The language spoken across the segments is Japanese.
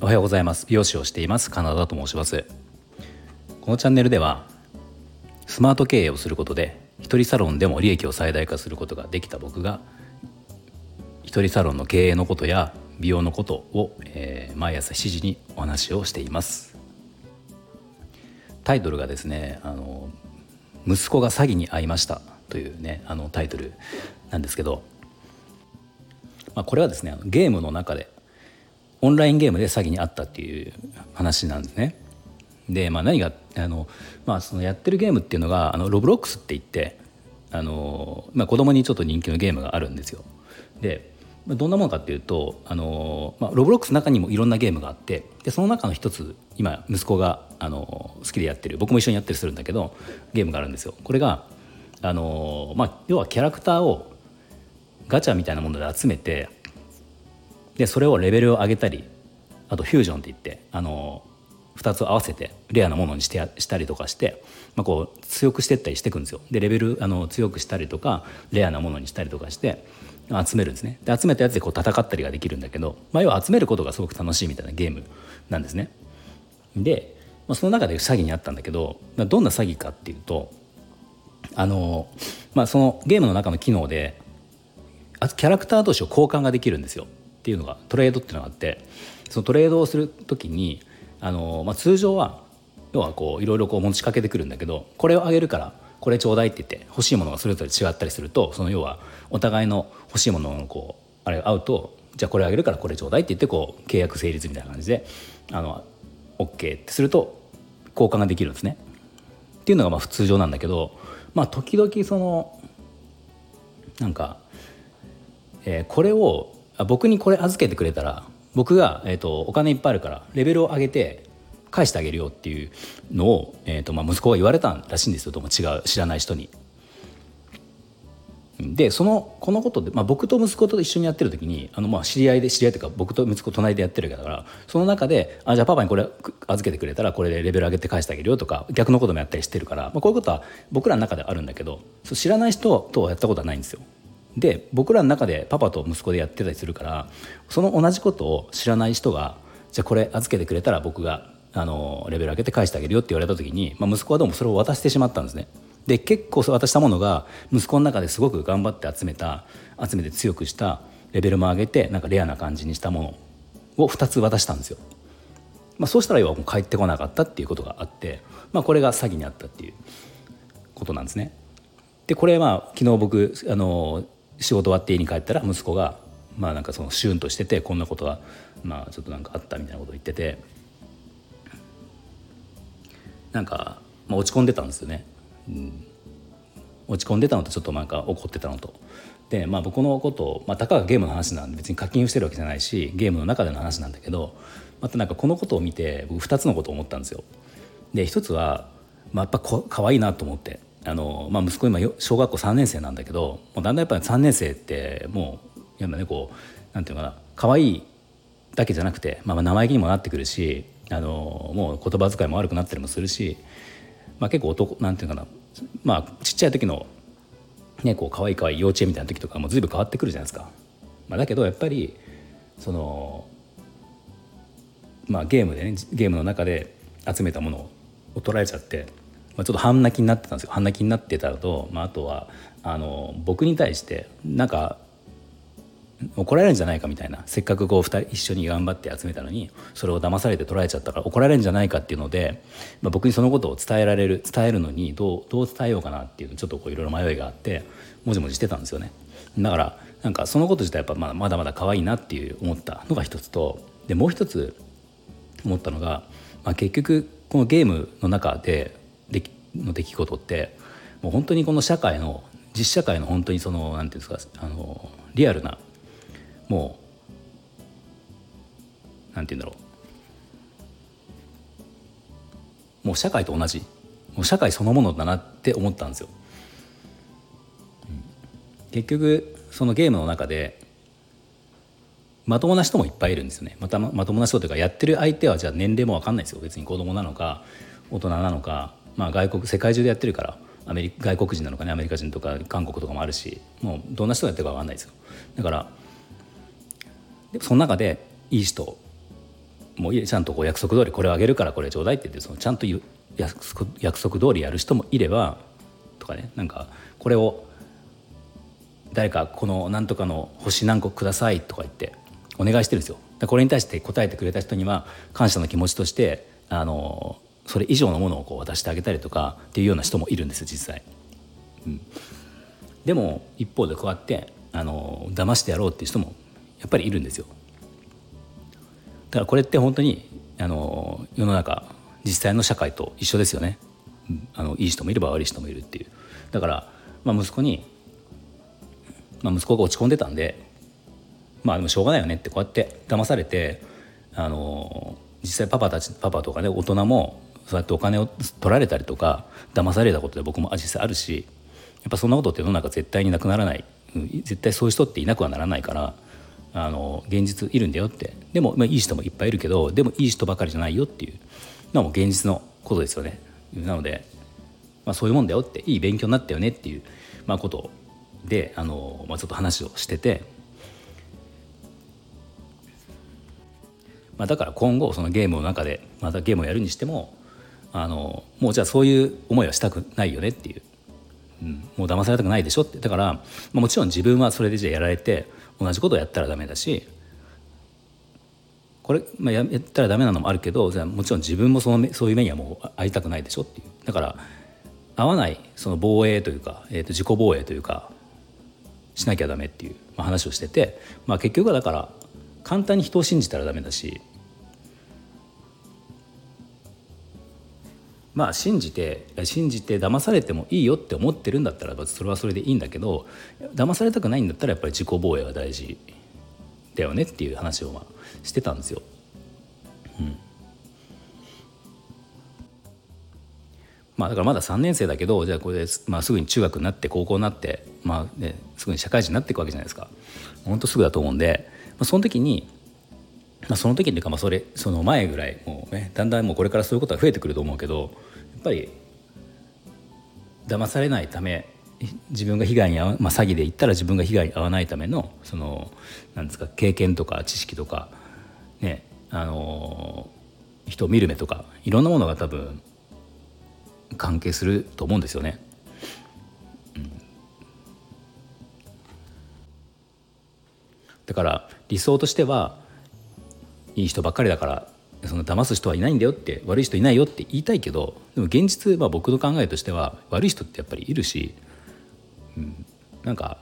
おはようございます。美容師をしています。カナダと申します。このチャンネルではスマート経営をすることで一人サロンでも利益を最大化することができた僕が一人サロンの経営のことや美容のことを、えー、毎朝7時にお話をしています。タイトルがですねあの息子が詐欺に遭いましたというねあのタイトル。なんですけど、まあ、これはですねゲームの中でオンラインゲームで詐欺に遭ったっていう話なんですね。で、まあ、何があの、まあ、そのやってるゲームっていうのがあのロブロックスって言ってあの、まあ、子供にちょっと人気のゲームがあるんですよ。でどんなものかっていうとあの、まあ、ロブロックスの中にもいろんなゲームがあってでその中の一つ今息子があの好きでやってる僕も一緒にやったりするんだけどゲームがあるんですよ。これがあの、まあ、要はキャラクターをガチャみたいなもので集めてでそれをレベルを上げたりあとフュージョンって言ってあの2つを合わせてレアなものにしてしたりとかして、まあ、こう強くしていったりしていくんですよ。でレベルあの強くしたりとかレアなものにしたりとかして集めるんですねで集めたやつでこう戦ったりができるんだけど、まあ、要は集めることがすごく楽しいみたいなゲームなんですねで、まあ、その中で詐欺にあったんだけどどんな詐欺かっていうとあの、まあ、そのゲームの中の機能であとキャラクター同士を交換ができるんですよっていうのがトレードっていうのがあってそのトレードをする時にあの、まあ、通常は要はこういろいろこう持ちかけてくるんだけどこれをあげるからこれちょうだいって言って欲しいものがそれぞれ違ったりするとその要はお互いの欲しいもののこうあれ合うとじゃあこれあげるからこれちょうだいって言ってこう契約成立みたいな感じであの OK ってすると交換ができるんですね。っていうのがまあ普通常なんだけどまあ時々そのなんか、えー、これを僕にこれ預けてくれたら僕が、えーと、お金いっぱいあるからレベルを上げて返してあげるよっていうのを、えーとまあ、息子が言われたらしいんですよとも違う知らない人に。でそのこのことで、まあ、僕と息子と一緒にやってる時にあのまあ知り合いで知り合いというか僕と息子隣でやってるからその中であじゃあパパにこれ預けてくれたらこれでレベル上げて返してあげるよとか逆のこともやったりしてるから、まあ、こういうことは僕らの中ではあるんだけど知らない人とはやったことはないんですよ。で僕らの中でパパと息子でやってたりするからその同じことを知らない人がじゃあこれ預けてくれたら僕があのレベル上げて返してあげるよって言われた時に、まあ、息子はどうもそれを渡してしまったんですね。で結構渡したものが息子の中ですごく頑張って集めた集めて強くしたレベルも上げてなんかレアな感じにしたものを2つ渡したんですよ。まあ、そうしたら要はもう帰ってこなかったっていうことがあって、まあ、これが詐欺にあったっていうことなんですね。でこれまあ昨日僕あの仕事終わって家に帰ったら息子がまあなんかそのシュンとしててこんなことがまあちょっとなんかあったみたいなことを言っててなんか、まあ、落ち込んでたんですよね、うん、落ち込んでたのとちょっとなんか怒ってたのと。でまあ僕のことを、まあ、たかがゲームの話なんで別に課金してるわけじゃないしゲームの中での話なんだけどまたなんかこのことを見て僕2つのことを思ったんですよ。で一つは、まあ、やっぱこ可愛いなと思って。あの、まあ、息子今小学校3年生なんだけどもうだんだんやっぱり3年生ってもうやっぱねこうなんていうかな可愛いだけじゃなくて、まあ、生意気にもなってくるしあのもう言葉遣いも悪くなったりもするし、まあ、結構男なんていうかな、まあ、ちっちゃい時の、ね、こう可愛い可愛い幼稚園みたいな時とかも随分変わってくるじゃないですか。まあ、だけどやっぱりその、まあ、ゲームでねゲームの中で集めたものを取られちゃってまあ、ちょっと半泣きになってたんですよ。半泣きになってたのと、まあ、あとはあの僕に対してなんか怒られるんじゃないかみたいなせっかくこう2人一緒に頑張って集めたのにそれを騙されて取られちゃったから怒られるんじゃないかっていうので、まあ、僕にそのことを伝えられる伝えるのにどうどう伝えようかなっていうのちょっといろいろ迷いがあってもじもじしてたんですよね。だからなんかそのこと自体やっぱまだまだまだ可愛いなっていう思ったのが一つとでもう一つ思ったのが、まあ、結局このゲームの中での出来事ってもう本当にこの社会の実社会の本当にそのなんていうんですかあのリアルなもうなんて言うんだろう。もう社会と同じ。もう社会そのものだなって思ったんですよ。結局そのゲームの中でまともな人もいっぱいいるんですよね。またまともな人というかやってる相手はじゃあ年齢も分かんないですよ。別に子供なのか大人なのか。まあ、外国世界中でやってるからアメリ外国人なのかねアメリカ人とか韓国とかもあるしもうどんな人がやってるか分かんないですよ。だからでその中でいい人もうちゃんとこう約束通りこれをあげるからこれちょうだいって言ってそのちゃんと約束通りやる人もいればとかねなんかこれを誰かこの何とかの星何個くださいとか言ってお願いしてるんですよ。これに対して答えてくれた人には感謝の気持ちとしてあのそれ以上のものをこう渡してあげたりとかっていうような人もいるんです実際、うん、でも一方でこうやってあの騙してやろうっていう人もやっぱりいるんですよ。だからこれって本当にあの世の中実際の社会と一緒ですよね、うん、あのいい人もいれば悪い人もいるっていう。だから、まあ、息子に、まあ、息子が落ち込んでたんでまあでもしょうがないよねってこうやって騙されてあの実際パパたちパパとかね大人もそうやってお金を取られたりとか騙されたことで僕も実際あるしやっぱそんなことって世の中絶対になくならない。絶対そういう人っていなくはならないからあの現実いるんだよって。でも、まあ、いい人もいっぱいいるけどでもいい人ばかりじゃないよっていう。のもう現実のことですよね。なので、まあ、そういうもんだよっていい勉強になったよねっていう、まあ、ことであの、まあ、ちょっと話をしてて。まあ、だから今後そのゲームの中でまたゲームをやるにしてもあのもうじゃあそういう思いはしたくないよねっていう、うん、もう騙されたくないでしょって。だから、まあ、もちろん自分はそれでじゃあやられて同じことをやったらダメだしこれ、まあ、やったらダメなのもあるけどじゃあもちろん自分もそのそういう目にはもう会いたくないでしょっていう。だから合わないその防衛というか、えー、と自己防衛というかしなきゃダメっていう、まあ、話をしてて、まあ、結局はだから簡単に人を信じたらダメだしまあ信じて信じて騙されてもいいよって思ってるんだったらそれはそれでいいんだけど騙されたくないんだったらやっぱり自己防衛が大事だよねっていう話をまあしてたんですよ。うんまあ、だからまだ3年生だけどじゃあこれで、まあ、すぐに中学になって高校になって、まあね、すぐに社会人になっていくわけじゃないですか本当すぐだと思うんで、まあ、その時にまあ、その時っていうかまあそれその前ぐらいもうねだんだんもうこれからそういうことは増えてくると思うけどやっぱり騙されないため自分が被害に遭わ、まあ、詐欺で言ったら自分が被害に遭わないためのそのなんですか経験とか知識とかねあの人を見る目とかいろんなものが多分関係すると思うんですよね。だから理想としてはいい人ばっかりだからその騙す人はいないんだよって悪い人いないよって言いたいけどでも現実は僕の考えとしては悪い人ってやっぱりいるし、うん、なんか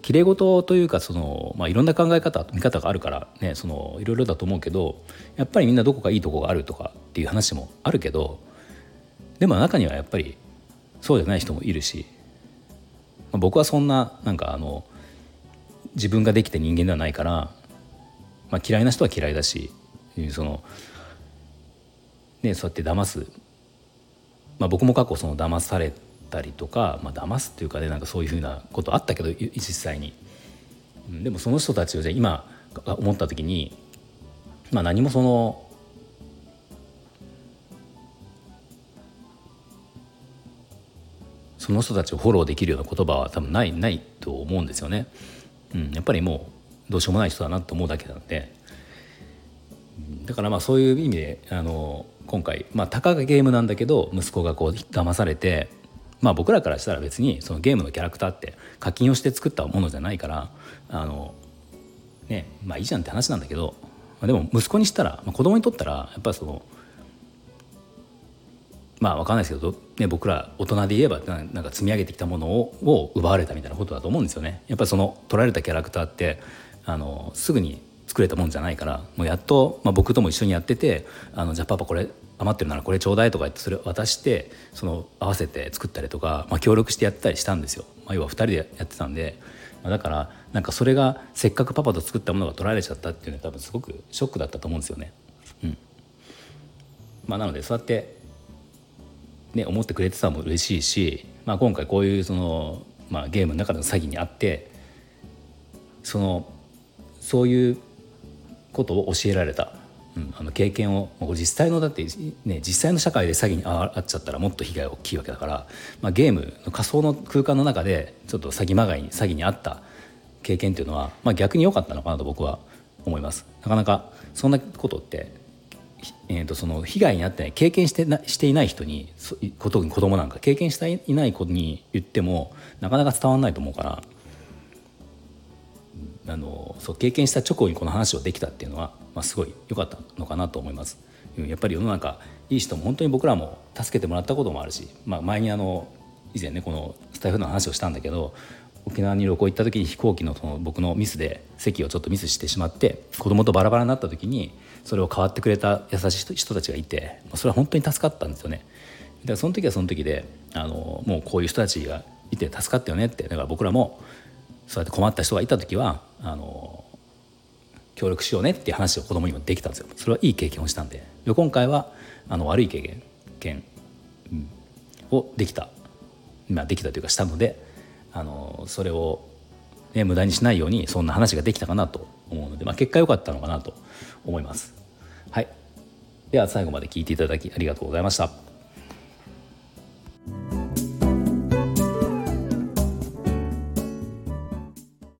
きれい事というかその、まあ、いろんな考え方見方があるからねそのいろいろだと思うけどやっぱりみんなどこかいいとこがあるとかっていう話もあるけどでも中にはやっぱりそうじゃない人もいるし、まあ、僕はそんななんかあの自分ができた人間ではないからまあ、嫌いな人は嫌いだしその、ね、そうやって騙す、まあ、僕も過去その騙されたりとか、まあ、騙すっていうかねなんかそういうふうなことあったけど実際に。でもその人たちをじゃ今思った時に、まあ、何もそのその人たちをフォローできるような言葉は多分ないないと思うんですよね。うん、やっぱりもうどうしようもない人だなと思うだけなのでだからまあそういう意味であの今回、まあ、たかがゲームなんだけど息子がこう騙されて、まあ、僕らからしたら別にそのゲームのキャラクターって課金をして作ったものじゃないからあのねまあいいじゃんって話なんだけどでも息子にしたら、まあ、子供にとったらやっぱそのまあ分かんないですけど、ね、僕ら大人で言えばなんか積み上げてきたものをを奪われたみたいなことだと思うんですよね。やっぱその取られたキャラクターってあのすぐに作れたもんじゃないからもうやっと、まあ、僕とも一緒にやってて「あのじゃあパパこれ余ってるならこれちょうだい」とか言ってそれ渡してその合わせて作ったりとか、まあ、協力してやってたりしたんですよ。まあ、要は2人でやってたんで、まあ、だからなんかそれがせっかくパパと作ったものが取られちゃったっていうのは多分すごくショックだったと思うんですよね。うんまあ、なのでそうやって、ね、思ってくれてたのも嬉しいし、まあ、今回こういうその、まあ、ゲームの中での詐欺にあってそのそういうことを教えられたうん、あの経験を実際のだって、ね、実際の社会で詐欺に遭っちゃったらもっと被害大きいわけだから、まあ、ゲームの仮想の空間の中でちょっと詐欺まがいに詐欺に遭った経験っていうのは、まあ、逆に良かったのかなと僕は思います。なかなかそんなことって、えー、とその被害に遭ってない経験してなしていない人にことに子供なんか経験していない子に言ってもなかなか伝わらないと思うからあのそう経験した直後にこの話をできたっていうのは、まあ、すごい良かったのかなと思います。やっぱり世の中いい人も本当に僕らも助けてもらったこともあるし、まあ、前にあの以前ねこのスタイフの話をしたんだけど沖縄に旅行行った時に飛行機のその僕のミスで席をちょっとミスしてしまって子供とバラバラになった時にそれを代わってくれた優しい人たちがいてそれは本当に助かったんですよね。だからその時はその時であのもうこういう人たちがいて助かったよねってだから僕らもそうやって困った人がいた時はあの協力しようねっていう話を子供にもできたんですよそれはいい経験をしたんで今回はあの悪い経験、をできた、まあ、できたというかしたのであのそれを、ね、無駄にしないようにそんな話ができたかなと思うので、まあ、結果良かったのかなと思います。はい、では最後まで聞いていただきありがとうございました。